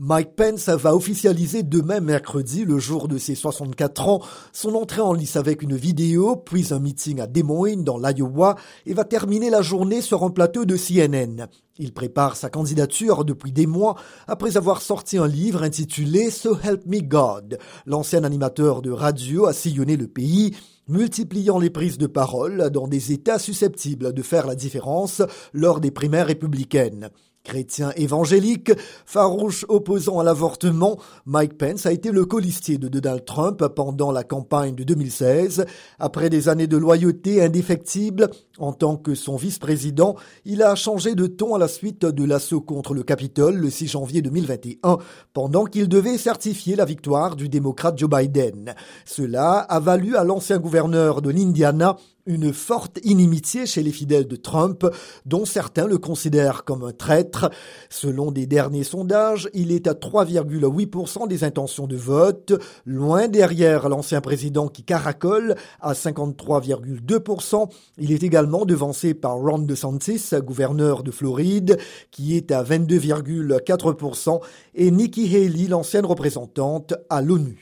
Mike Pence va officialiser demain mercredi, le jour de ses 64 ans, son entrée en lice avec une vidéo, puis un meeting à Des Moines dans l'Iowa et va terminer la journée sur un plateau de CNN. Il prépare sa candidature depuis des mois après avoir sorti un livre intitulé So Help Me God. L'ancien animateur de radio a sillonné le pays, multipliant les prises de parole dans des États susceptibles de faire la différence lors des primaires républicaines. Chrétien évangélique, farouche opposant à l'avortement, Mike Pence a été le colistier de Donald Trump pendant la campagne de 2016. Après des années de loyauté indéfectible, en tant que son vice-président, il a changé de ton à la suite de l'assaut contre le Capitole le 6 janvier 2021, pendant qu'il devait certifier la victoire du démocrate Joe Biden. Cela a valu à l'ancien gouverneur de l'Indiana une forte inimitié chez les fidèles de Trump, dont certains le considèrent comme un traître. Selon des derniers sondages, il est à 3,8% des intentions de vote, loin derrière l'ancien président qui caracole à 53,2%. Il est également devancé par Ron DeSantis, gouverneur de Floride, qui est à 22,4%, et Nikki Haley, l'ancienne représentante à l'ONU.